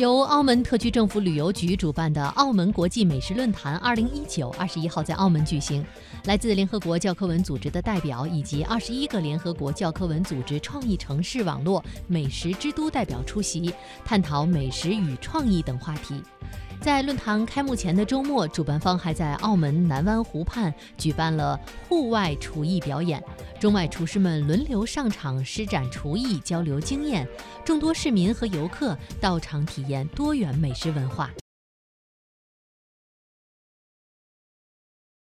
由澳门特区政府旅游局主办的澳门国际美食论坛二零一九二十一号在澳门举行，来自联合国教科文组织的代表以及二十一个联合国教科文组织创意城市网络美食之都代表出席，探讨美食与创意等话题。在论坛开幕前的周末，主办方还在澳门南湾湖畔举办了户外厨艺表演，中外厨师们轮流上场施展厨艺，交流经验。众多市民和游客到场体验多元美食文化。